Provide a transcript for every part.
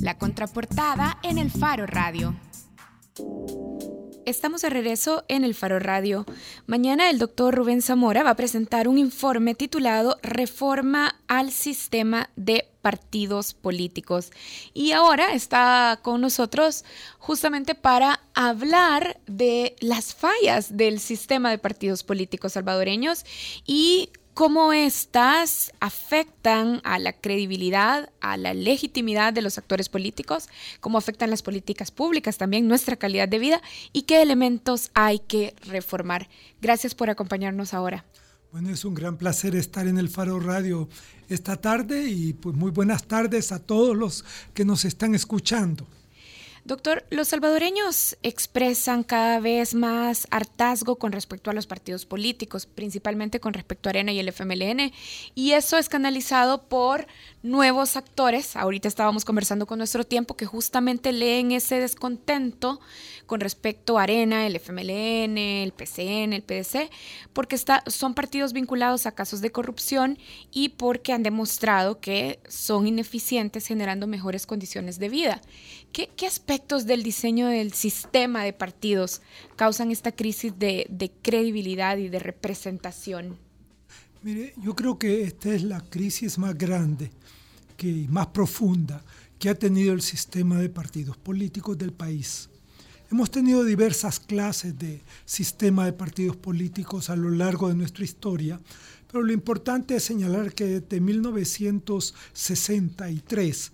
La contraportada en el Faro Radio. Estamos de regreso en el Faro Radio. Mañana el doctor Rubén Zamora va a presentar un informe titulado Reforma al Sistema de Partidos Políticos. Y ahora está con nosotros justamente para hablar de las fallas del sistema de partidos políticos salvadoreños y cómo éstas afectan a la credibilidad, a la legitimidad de los actores políticos, cómo afectan las políticas públicas, también nuestra calidad de vida y qué elementos hay que reformar. Gracias por acompañarnos ahora. Bueno, es un gran placer estar en el Faro Radio esta tarde y pues muy buenas tardes a todos los que nos están escuchando. Doctor, los salvadoreños expresan cada vez más hartazgo con respecto a los partidos políticos, principalmente con respecto a Arena y el FMLN, y eso es canalizado por nuevos actores. Ahorita estábamos conversando con nuestro tiempo que justamente leen ese descontento con respecto a Arena, el FMLN, el PCN, el PDC, porque son partidos vinculados a casos de corrupción y porque han demostrado que son ineficientes generando mejores condiciones de vida. ¿Qué, aspectos del diseño del sistema de partidos causan esta crisis de, de credibilidad y de representación? Mire, yo creo que esta es la crisis más grande que más profunda que ha tenido el sistema de partidos políticos del país. Hemos tenido diversas clases de sistema de partidos políticos a lo largo de nuestra historia, pero lo importante es señalar que desde 1963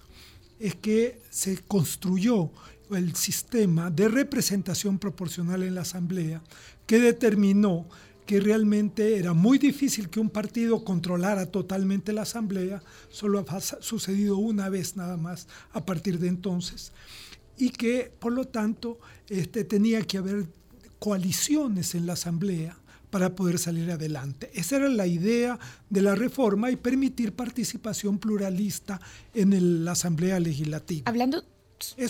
es que se construyó el sistema de representación proporcional en la Asamblea que determinó que realmente era muy difícil que un partido controlara totalmente la asamblea, solo ha sucedido una vez nada más a partir de entonces, y que por lo tanto este, tenía que haber coaliciones en la asamblea para poder salir adelante. Esa era la idea de la reforma y permitir participación pluralista en la asamblea legislativa. Hablando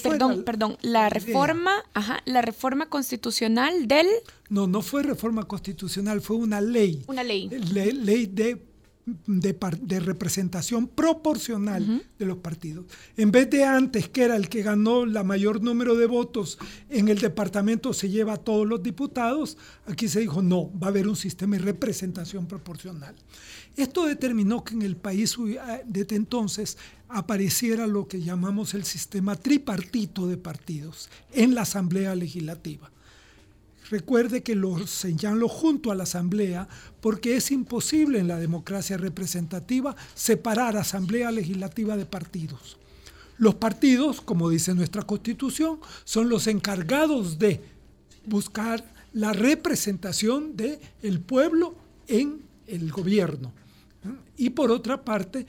perdón, perdón, la reforma, ajá, la reforma constitucional del... No, no fue reforma constitucional, fue una ley. Una ley. ley de, de, representación proporcional de los partidos. En vez de antes, que era el que ganó la mayor número de votos en el departamento, se lleva a todos los diputados, aquí se dijo, no, va a haber un sistema de representación proporcional. Esto determinó que en el país desde entonces apareciera lo que llamamos el sistema tripartito de partidos en la Asamblea Legislativa. Recuerde que lo señalo junto a la Asamblea porque es imposible en la democracia representativa separar Asamblea Legislativa de partidos. Los partidos, como dice nuestra Constitución, son los encargados de buscar la representación del el pueblo en el gobierno. Y por otra parte,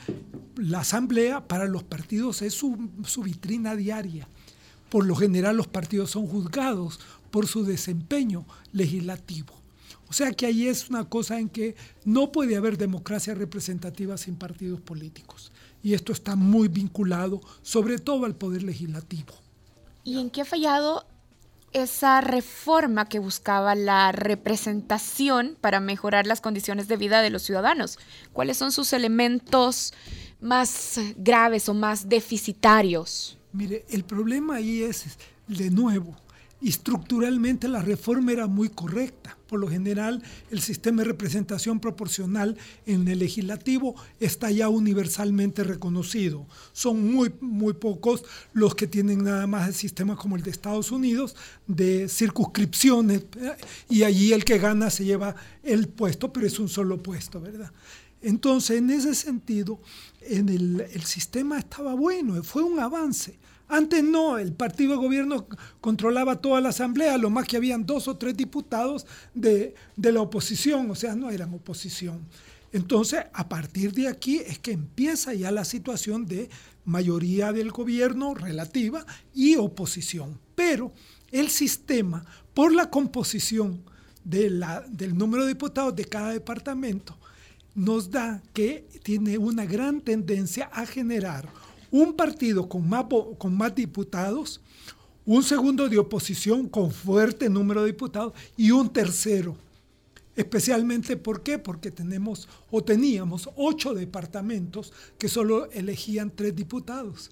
la asamblea para los partidos es su, vitrina diaria. Por lo general los partidos son juzgados por su desempeño legislativo. O sea que ahí es una cosa en que no puede haber democracia representativa sin partidos políticos. Y esto está muy vinculado sobre todo al poder legislativo. ¿Y en qué ha fallado esa reforma que buscaba la representación para mejorar las condiciones de vida de los ciudadanos? ¿Cuáles son sus elementos más graves o más deficitarios? Mire, el problema ahí es, de nuevo, estructuralmente la reforma era muy correcta. Por lo general, el sistema de representación proporcional en el legislativo está ya universalmente reconocido. Son muy, muy pocos los que tienen nada más el sistema como el de Estados Unidos, de circunscripciones, y allí el que gana se lleva el puesto, pero es un solo puesto, ¿verdad? Entonces, en ese sentido, en el, el sistema estaba bueno, fue un avance antes no, el partido de gobierno controlaba toda la asamblea, lo más que habían dos o tres diputados de, la oposición, o sea, no eran oposición. Entonces, a partir de aquí es que empieza ya la situación de mayoría del gobierno relativa y oposición. Pero el sistema, por la composición de la, del número de diputados de cada departamento, nos da que tiene una gran tendencia a generar un partido con más, con más diputados, un segundo de oposición con fuerte número de diputados y un tercero. Especialmente, ¿por qué? Porque tenemos o teníamos ocho departamentos que solo elegían tres diputados.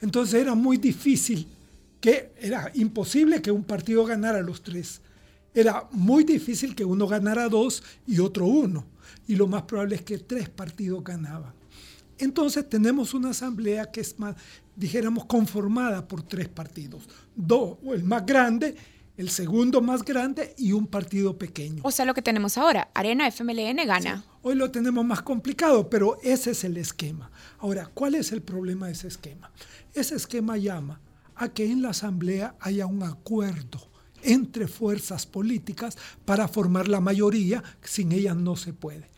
Entonces era muy difícil, que era imposible que un partido ganara los tres. Era muy difícil que uno ganara dos y otro uno. Y lo más probable es que tres partidos ganaban. Entonces tenemos una asamblea que es más, dijéramos, conformada por tres partidos. Dos, el más grande, el segundo más grande y un partido pequeño. O sea, lo que tenemos ahora, Arena FMLN gana. hoy lo tenemos más complicado, pero ese es el esquema. Ahora, ¿cuál es el problema de ese esquema? Ese esquema llama a que en la asamblea haya un acuerdo entre fuerzas políticas para formar la mayoría, sin ellas no se puede.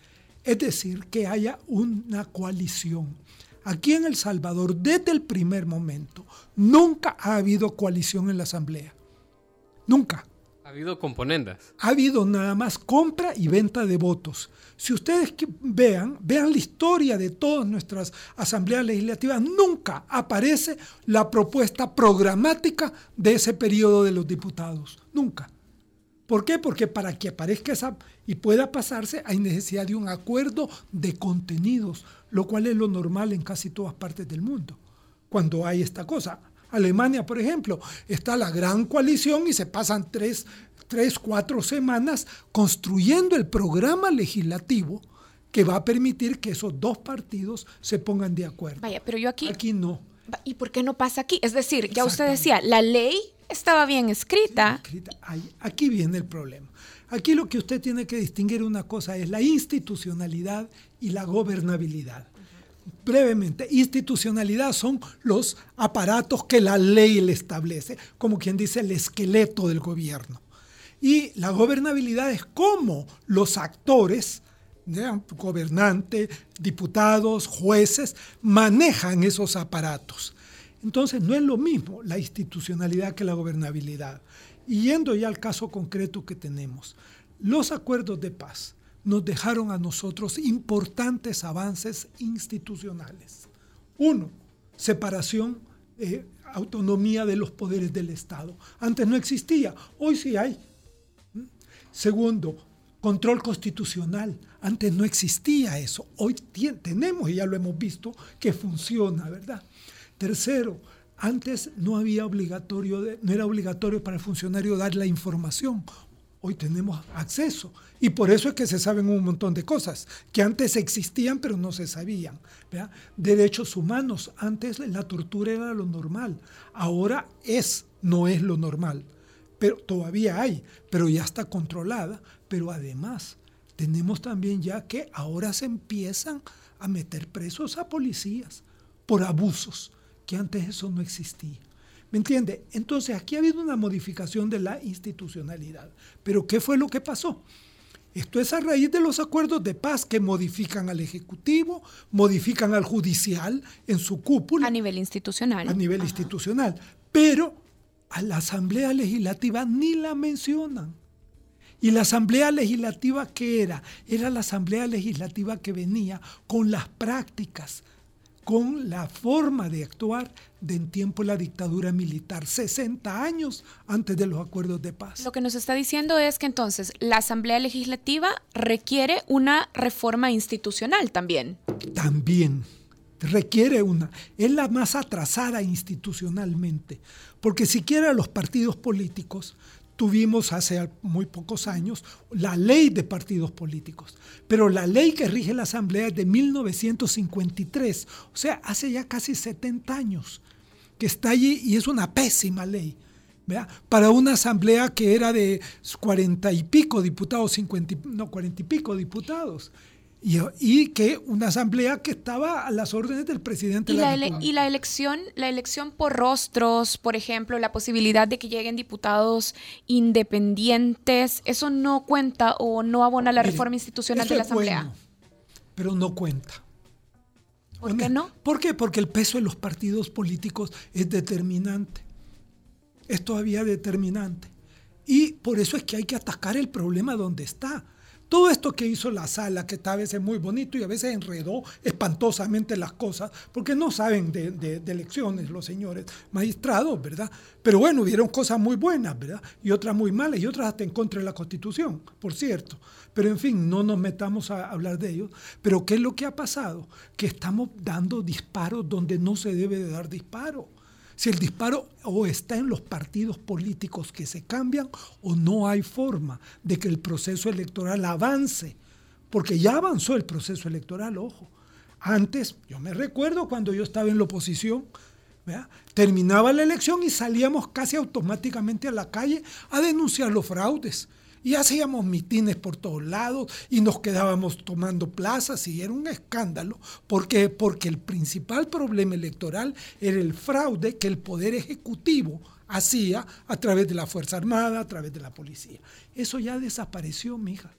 Es decir, que haya una coalición. Aquí en El Salvador, desde el primer momento, nunca ha habido coalición en la Asamblea. Nunca. Ha habido componendas. Ha habido nada más compra y venta de votos. Si ustedes vean, vean la historia de todas nuestras asambleas legislativas, nunca aparece la propuesta programática de ese periodo de los diputados. Nunca. ¿Por qué? Porque para que aparezca esa y pueda pasarse hay necesidad de un acuerdo de contenidos, lo cual es lo normal en casi todas partes del mundo, cuando hay esta cosa. Alemania, por ejemplo, está la gran coalición y se pasan tres, tres, cuatro semanas construyendo el programa legislativo que va a permitir que esos dos partidos se pongan de acuerdo. Vaya, pero yo aquí... Aquí no. ¿Y por qué no pasa aquí? Es decir, ya usted decía, la ley estaba bien escrita. Aquí viene el problema. Aquí lo que usted tiene que distinguir una cosa es la institucionalidad y la gobernabilidad. Brevemente, institucionalidad son los aparatos que la ley le establece, como quien dice el esqueleto del gobierno. Y la gobernabilidad es cómo los actores, gobernantes, diputados, jueces, manejan esos aparatos. Entonces no es lo mismo la institucionalidad que la gobernabilidad. Y yendo ya al caso concreto que tenemos, los acuerdos de paz nos dejaron a nosotros importantes avances institucionales. Uno, separación, eh, autonomía de los poderes del Estado. Antes no existía, hoy sí hay. Segundo, control constitucional. Antes no existía eso. Hoy tenemos, y ya lo hemos visto, que funciona, ¿verdad? Tercero, antes no había obligatorio, no era obligatorio para el funcionario dar la información. Hoy tenemos acceso y por eso es que se saben un montón de cosas que antes existían pero no se sabían. Derechos humanos, antes la tortura era lo normal, ahora es, no es lo normal, pero todavía hay, pero ya está controlada. Pero además tenemos también ya que ahora se empiezan a meter presos a policías por abusos que antes eso no existía. ¿Me entiende? Entonces aquí ha habido una modificación de la institucionalidad. Pero ¿qué fue lo que pasó? Esto es a raíz de los acuerdos de paz que modifican al Ejecutivo, modifican al Judicial en su cúpula. A nivel institucional. A nivel institucional. Pero a la Asamblea Legislativa ni la mencionan. ¿Y la Asamblea Legislativa qué era? Era la Asamblea Legislativa que venía con las prácticas con la forma de actuar de en tiempo de la dictadura militar, 60 años antes de los acuerdos de paz. Lo que nos está diciendo es que entonces la Asamblea Legislativa requiere una reforma institucional también. También requiere una. Es la más atrasada institucionalmente, porque siquiera los partidos políticos tuvimos hace muy pocos años la ley de partidos políticos, pero la ley que rige la Asamblea es de 1953, o sea, hace ya casi 70 años que está allí y es una pésima ley. Para una asamblea que era de cuarenta y pico diputados, 50, no, cuarenta y pico diputados y, que una asamblea que estaba a las órdenes del presidente ¿Y de la, la y la elección la elección por rostros por ejemplo la posibilidad de que lleguen diputados independientes eso no cuenta o no abona la reforma institucional de la asamblea pero no cuenta ¿Por qué no? ¿Por qué? Porque el peso de los partidos políticos es determinante. Es todavía determinante. Y por eso es que hay que atacar el problema donde está. Todo esto que hizo la sala, que está a veces muy bonito y a veces enredó espantosamente las cosas, porque no saben de, elecciones los señores magistrados, ¿verdad? Pero bueno, hubieron cosas muy buenas, ¿verdad? Y otras muy malas y otras hasta en contra de la Constitución, por cierto. Pero en fin, no nos metamos a hablar de ellos. Pero ¿qué es lo que ha pasado? Que estamos dando disparos donde no se debe de dar disparos Si el disparo o está en los partidos políticos que se cambian o no hay forma de que el proceso electoral avance, porque ya avanzó el proceso electoral, ojo. Antes, yo me recuerdo cuando yo estaba en la oposición, terminaba la elección y salíamos casi automáticamente a la calle a denunciar los fraudes. Y hacíamos mitines por todos lados y nos quedábamos tomando plazas y era un escándalo. ¿Por qué? Porque el principal problema electoral era el fraude que el Poder Ejecutivo hacía a través de la Fuerza Armada, a través de la policía. Eso ya desapareció, mija.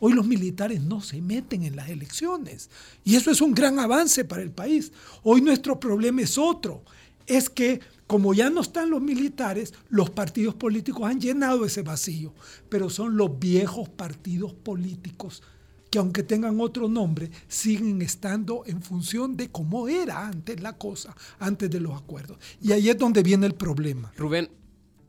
Hoy los militares no se meten en las elecciones y eso es un gran avance para el país. Hoy nuestro problema es otro, es que como ya no están los militares, los partidos políticos han llenado ese vacío, pero son los viejos partidos políticos que aunque tengan otro nombre, siguen estando en función de cómo era antes la cosa, antes de los acuerdos. Y ahí es donde viene el problema. Rubén,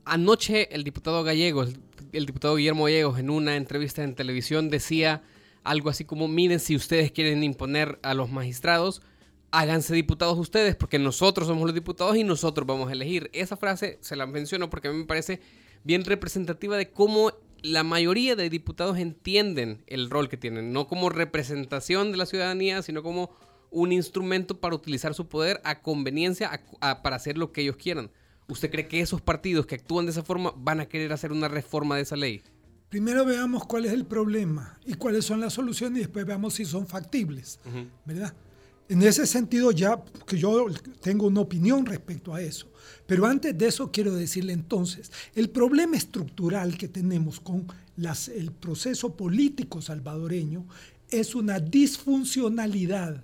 anoche el diputado gallego, el diputado Guillermo Gallegos, en una entrevista en televisión decía algo así como, miren, si ustedes quieren imponer a los magistrados, háganse diputados ustedes, porque nosotros somos los diputados y nosotros vamos a elegir. Esa frase se la menciono porque a mí me parece bien representativa de cómo la mayoría de diputados entienden el rol que tienen, no como representación de la ciudadanía, sino como un instrumento para utilizar su poder a conveniencia para hacer lo que ellos quieran. ¿Usted cree que esos partidos que actúan de esa forma van a querer hacer una reforma de esa ley? Primero veamos cuál es el problema y cuáles son las soluciones y después veamos si son factibles, ¿verdad? En ese sentido ya que yo tengo una opinión respecto a eso. Pero antes de eso quiero decirle entonces, el problema estructural que tenemos con el proceso político salvadoreño es una disfuncionalidad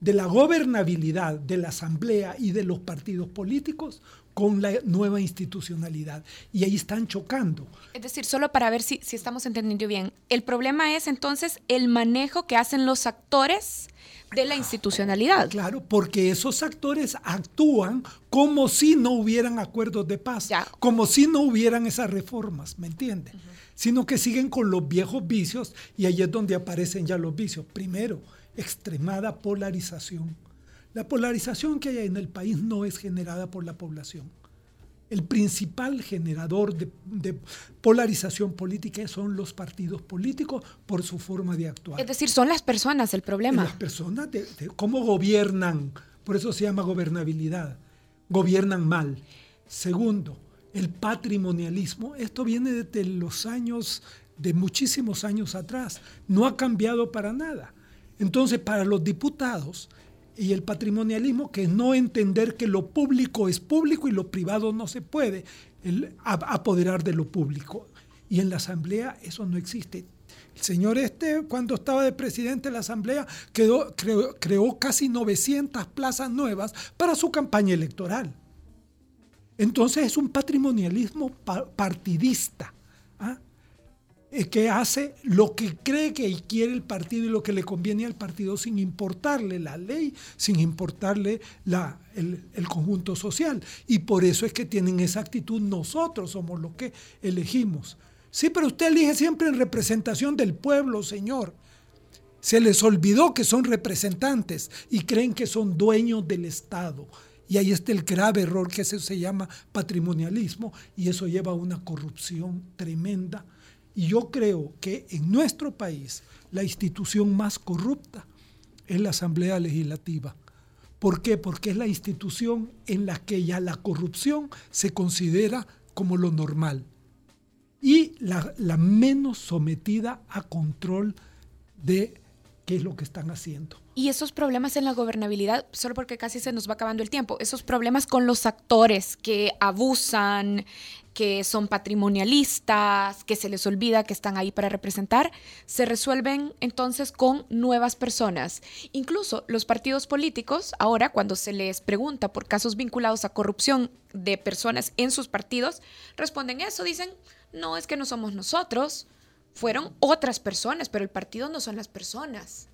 de la gobernabilidad de la Asamblea y de los partidos políticos con la nueva institucionalidad. Y ahí están chocando. Es decir, solo para ver si, si estamos entendiendo bien, el problema es entonces el manejo que hacen los actores de la institucionalidad. Claro, porque esos actores actúan como si no hubieran acuerdos de paz, como si no hubieran esas reformas, ¿me entiendes? Sino que siguen con los viejos vicios y ahí es donde aparecen ya los vicios. Primero, extremada polarización. La polarización que hay en el país no es generada por la población el principal generador de, polarización política son los partidos políticos por su forma de actuar. Es decir, son las personas el problema. Las personas, de, cómo gobiernan, por eso se llama gobernabilidad, gobiernan mal. Segundo, el patrimonialismo, esto viene desde los años, de muchísimos años atrás, no ha cambiado para nada. Entonces, para los diputados, y el patrimonialismo, que es no entender que lo público es público y lo privado no se puede apoderar de lo público. Y en la Asamblea eso no existe. El señor este, cuando estaba de presidente de la Asamblea, creó, creó casi 900 plazas nuevas para su campaña electoral. Entonces es un patrimonialismo partidista. ¿ah? Eh, que hace lo que cree que quiere el partido y lo que le conviene al partido sin importarle la ley, sin importarle la, el, conjunto social. Y por eso es que tienen esa actitud. Nosotros somos los que elegimos. Sí, pero usted elige siempre en representación del pueblo, señor. Se les olvidó que son representantes y creen que son dueños del Estado. Y ahí está el grave error que se llama patrimonialismo y eso lleva a una corrupción tremenda y yo creo que en nuestro país la institución más corrupta es la Asamblea Legislativa. ¿Por qué? Porque es la institución en la que ya la corrupción se considera como lo normal y la, menos sometida a control de qué es lo que están haciendo. Y esos problemas en la gobernabilidad, solo porque casi se nos va acabando el tiempo, esos problemas con los actores que abusan, que son patrimonialistas, que se les olvida que están ahí para representar, se resuelven entonces con nuevas personas. Incluso los partidos políticos, ahora cuando se les pregunta por casos vinculados a corrupción de personas en sus partidos, responden eso, dicen, no es que no somos nosotros, fueron otras personas, pero el partido no son las personas.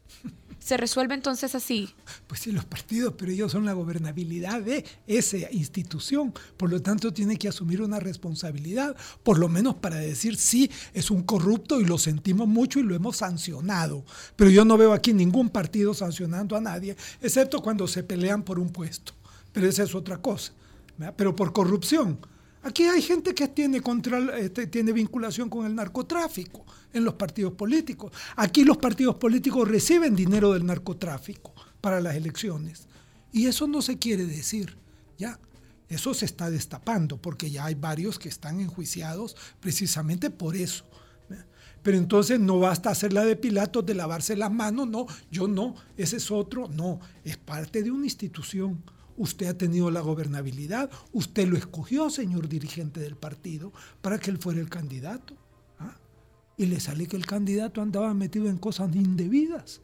¿Se resuelve entonces así? Pues sí, los partidos, pero ellos son la gobernabilidad de esa institución. Por lo tanto, tiene que asumir una responsabilidad, por lo menos para decir sí, es un corrupto y lo sentimos mucho y lo hemos sancionado. Pero yo no veo aquí ningún partido sancionando a nadie, excepto cuando se pelean por un puesto. Pero esa es otra cosa. pero por corrupción. Aquí hay gente que este, tiene vinculación con el narcotráfico en los partidos políticos. Aquí los partidos políticos reciben dinero del narcotráfico para las elecciones. Y eso no se quiere decir, ¿ya? Eso se está destapando porque ya hay varios que están enjuiciados precisamente por eso. Pero entonces no basta hacer la de Pilatos de lavarse las manos, no, yo no, ese es otro, no, es parte de una institución. Usted ha tenido la gobernabilidad, usted lo escogió, señor dirigente del partido, para que él fuera el candidato. ¿ah? Y le sale que el candidato andaba metido en cosas indebidas.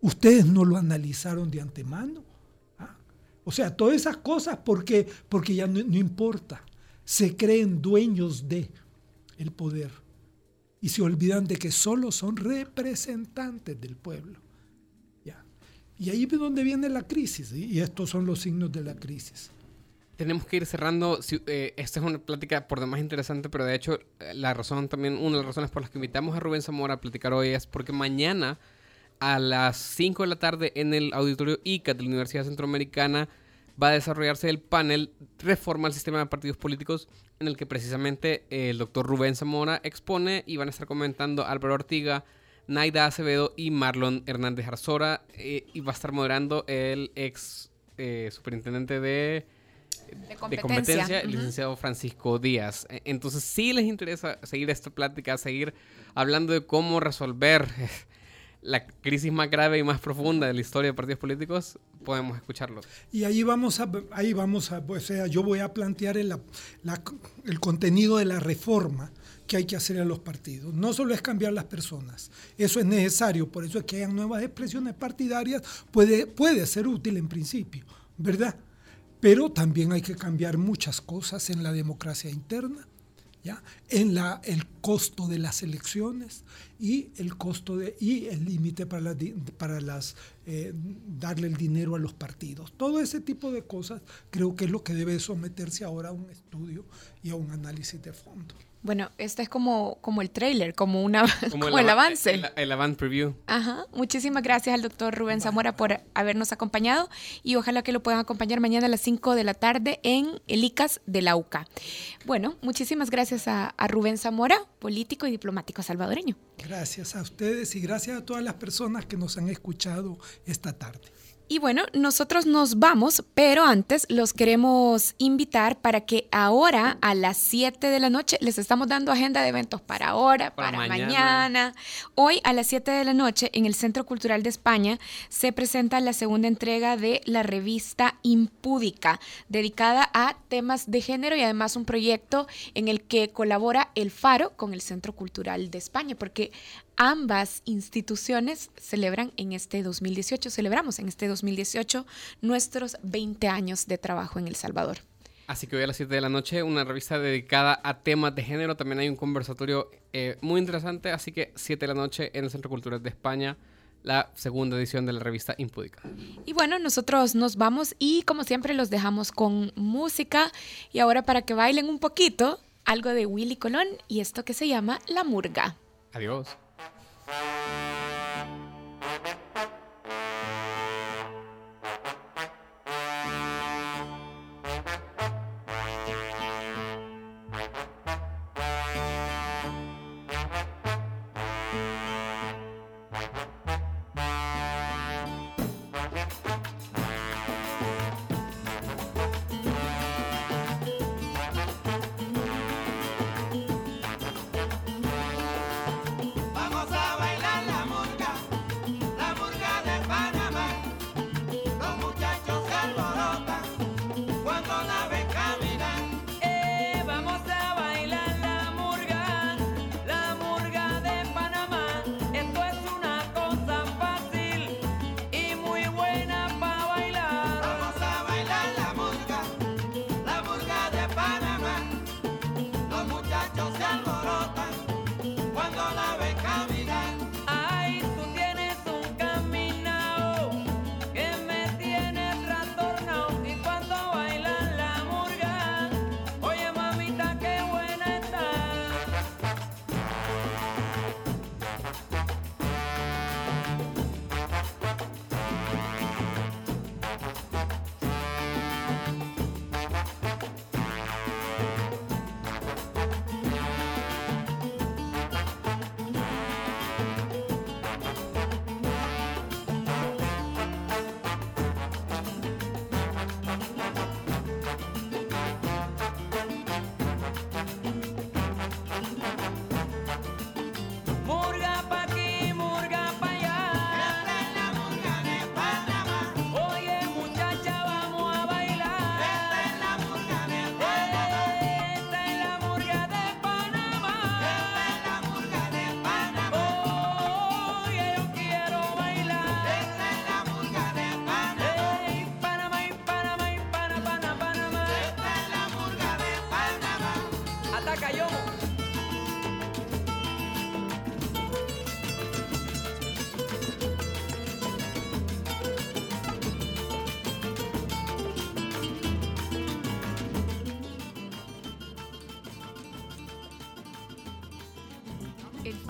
Ustedes no lo analizaron de antemano. ¿ah? O sea, todas esas cosas porque, porque ya no, no importa. Se creen dueños de el poder y se olvidan de que solo son representantes del pueblo. Y ahí es donde viene la crisis, y estos son los signos de la crisis. Tenemos que ir cerrando. Eh, esta es una plática por demás interesante, pero de hecho, la razón también, una de las razones por las que invitamos a Rubén Zamora a platicar hoy es porque mañana a las 5 de la tarde en el auditorio ICA de la Universidad Centroamericana va a desarrollarse el panel Reforma al sistema de partidos políticos, en el que precisamente el doctor Rubén Zamora expone y van a estar comentando Álvaro Ortiga, Naida Acevedo y Marlon Hernández Arzora, eh, y va a estar moderando el ex eh, superintendente de, competencia, el licenciado Francisco Díaz. E, entonces, si les interesa seguir esta plática, seguir hablando de cómo resolver la crisis más grave y más profunda de la historia de partidos políticos, podemos escucharlo. Y ahí vamos a, ahí vamos a, o sea, yo voy a plantear el, el contenido de la reforma que hay que hacer a los partidos. No solo es cambiar las personas, eso es necesario, por eso es que hayan nuevas expresiones partidarias, puede, puede ser útil en principio, ¿verdad? Pero también hay que cambiar muchas cosas en la democracia interna ¿ya? en la, el costo de las elecciones y el costo de, y el límite para, para las, eh, darle el dinero a los partidos. Todo ese tipo de cosas creo que es lo que debe someterse ahora a un estudio y a un análisis de fondo. Bueno, este es como, como el trailer, como, una, como, el, avance. El, el, avant preview. Ajá. Muchísimas gracias al doctor Rubén Zamora por habernos acompañado y ojalá que lo puedan acompañar mañana a las 5 de la tarde en el ICAS de la UCA. Bueno, muchísimas gracias a, a Rubén Zamora, político y diplomático salvadoreño. Gracias a ustedes y gracias a todas las personas que nos han escuchado esta tarde. Y bueno, nosotros nos vamos, pero antes los queremos invitar para que ahora a las 7 de la noche les estamos dando agenda de eventos para ahora, para, mañana. Hoy a las 7 de la noche en el Centro Cultural de España se presenta la segunda entrega de la revista Impúdica, dedicada a temas de género y además un proyecto en el que colabora el Faro con el Centro Cultural de España, porque ambas instituciones celebran en este 2018, celebramos en este 2018 nuestros 20 años de trabajo en El Salvador. Así que hoy a las 7 de la noche una revista dedicada a temas de género. También hay un conversatorio eh, muy interesante. Así que 7 de la noche en el Centro Cultural de España, la segunda edición de la revista Impúdica. Y bueno, nosotros nos vamos y como siempre los dejamos con música. Y ahora para que bailen un poquito, algo de Willy Colón y esto que se llama La Murga. Adiós. Thank you.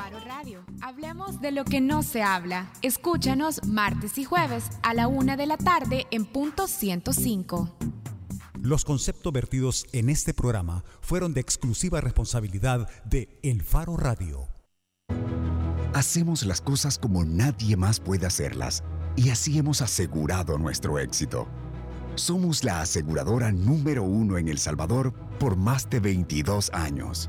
Faro Radio. Hablemos de lo que no se habla. Escúchanos martes y jueves a la una de la tarde en punto 105. Los conceptos vertidos en este programa fueron de exclusiva responsabilidad de El Faro Radio. Hacemos las cosas como nadie más puede hacerlas y así hemos asegurado nuestro éxito. Somos la aseguradora número uno en El Salvador por más de 22 años.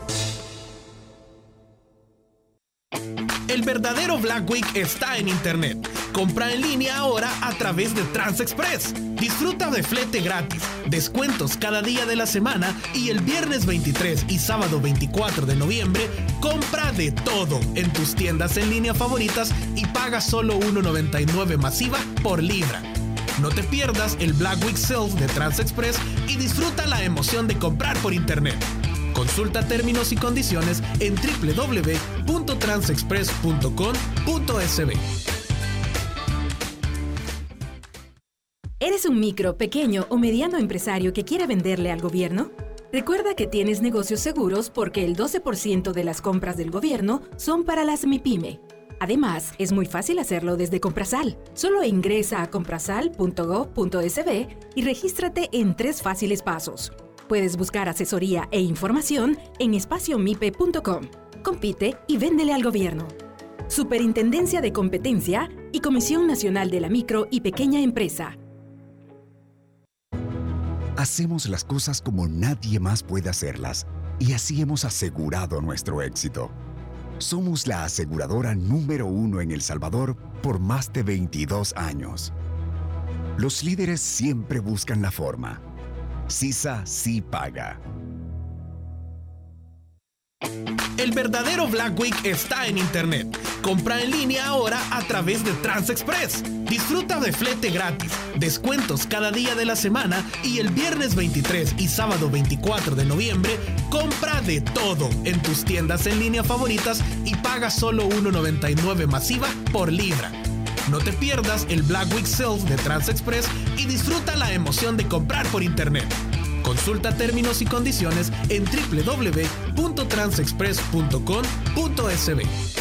Black Week está en Internet. Compra en línea ahora a través de TransExpress. Disfruta de flete gratis, descuentos cada día de la semana y el viernes 23 y sábado 24 de noviembre, compra de todo en tus tiendas en línea favoritas y paga solo 1,99 masiva por libra. No te pierdas el Black Week Sales de TransExpress y disfruta la emoción de comprar por Internet. Consulta términos y condiciones en www.transexpress.com.sb. ¿Eres un micro, pequeño o mediano empresario que quiere venderle al gobierno? Recuerda que tienes negocios seguros porque el 12% de las compras del gobierno son para las MIPYME. Además, es muy fácil hacerlo desde Comprasal. Solo ingresa a comprasal.gov.sb y regístrate en tres fáciles pasos. Puedes buscar asesoría e información en espaciomipe.com. Compite y véndele al gobierno. Superintendencia de Competencia y Comisión Nacional de la Micro y Pequeña Empresa. Hacemos las cosas como nadie más puede hacerlas y así hemos asegurado nuestro éxito. Somos la aseguradora número uno en El Salvador por más de 22 años. Los líderes siempre buscan la forma CISA sí paga. El verdadero Black Week está en Internet. Compra en línea ahora a través de TransExpress. Disfruta de flete gratis, descuentos cada día de la semana y el viernes 23 y sábado 24 de noviembre, compra de todo en tus tiendas en línea favoritas y paga solo 1,99 masiva por libra. No te pierdas el Black Week Sales de TransExpress y disfruta la emoción de comprar por Internet. Consulta términos y condiciones en www.transexpress.com.sb.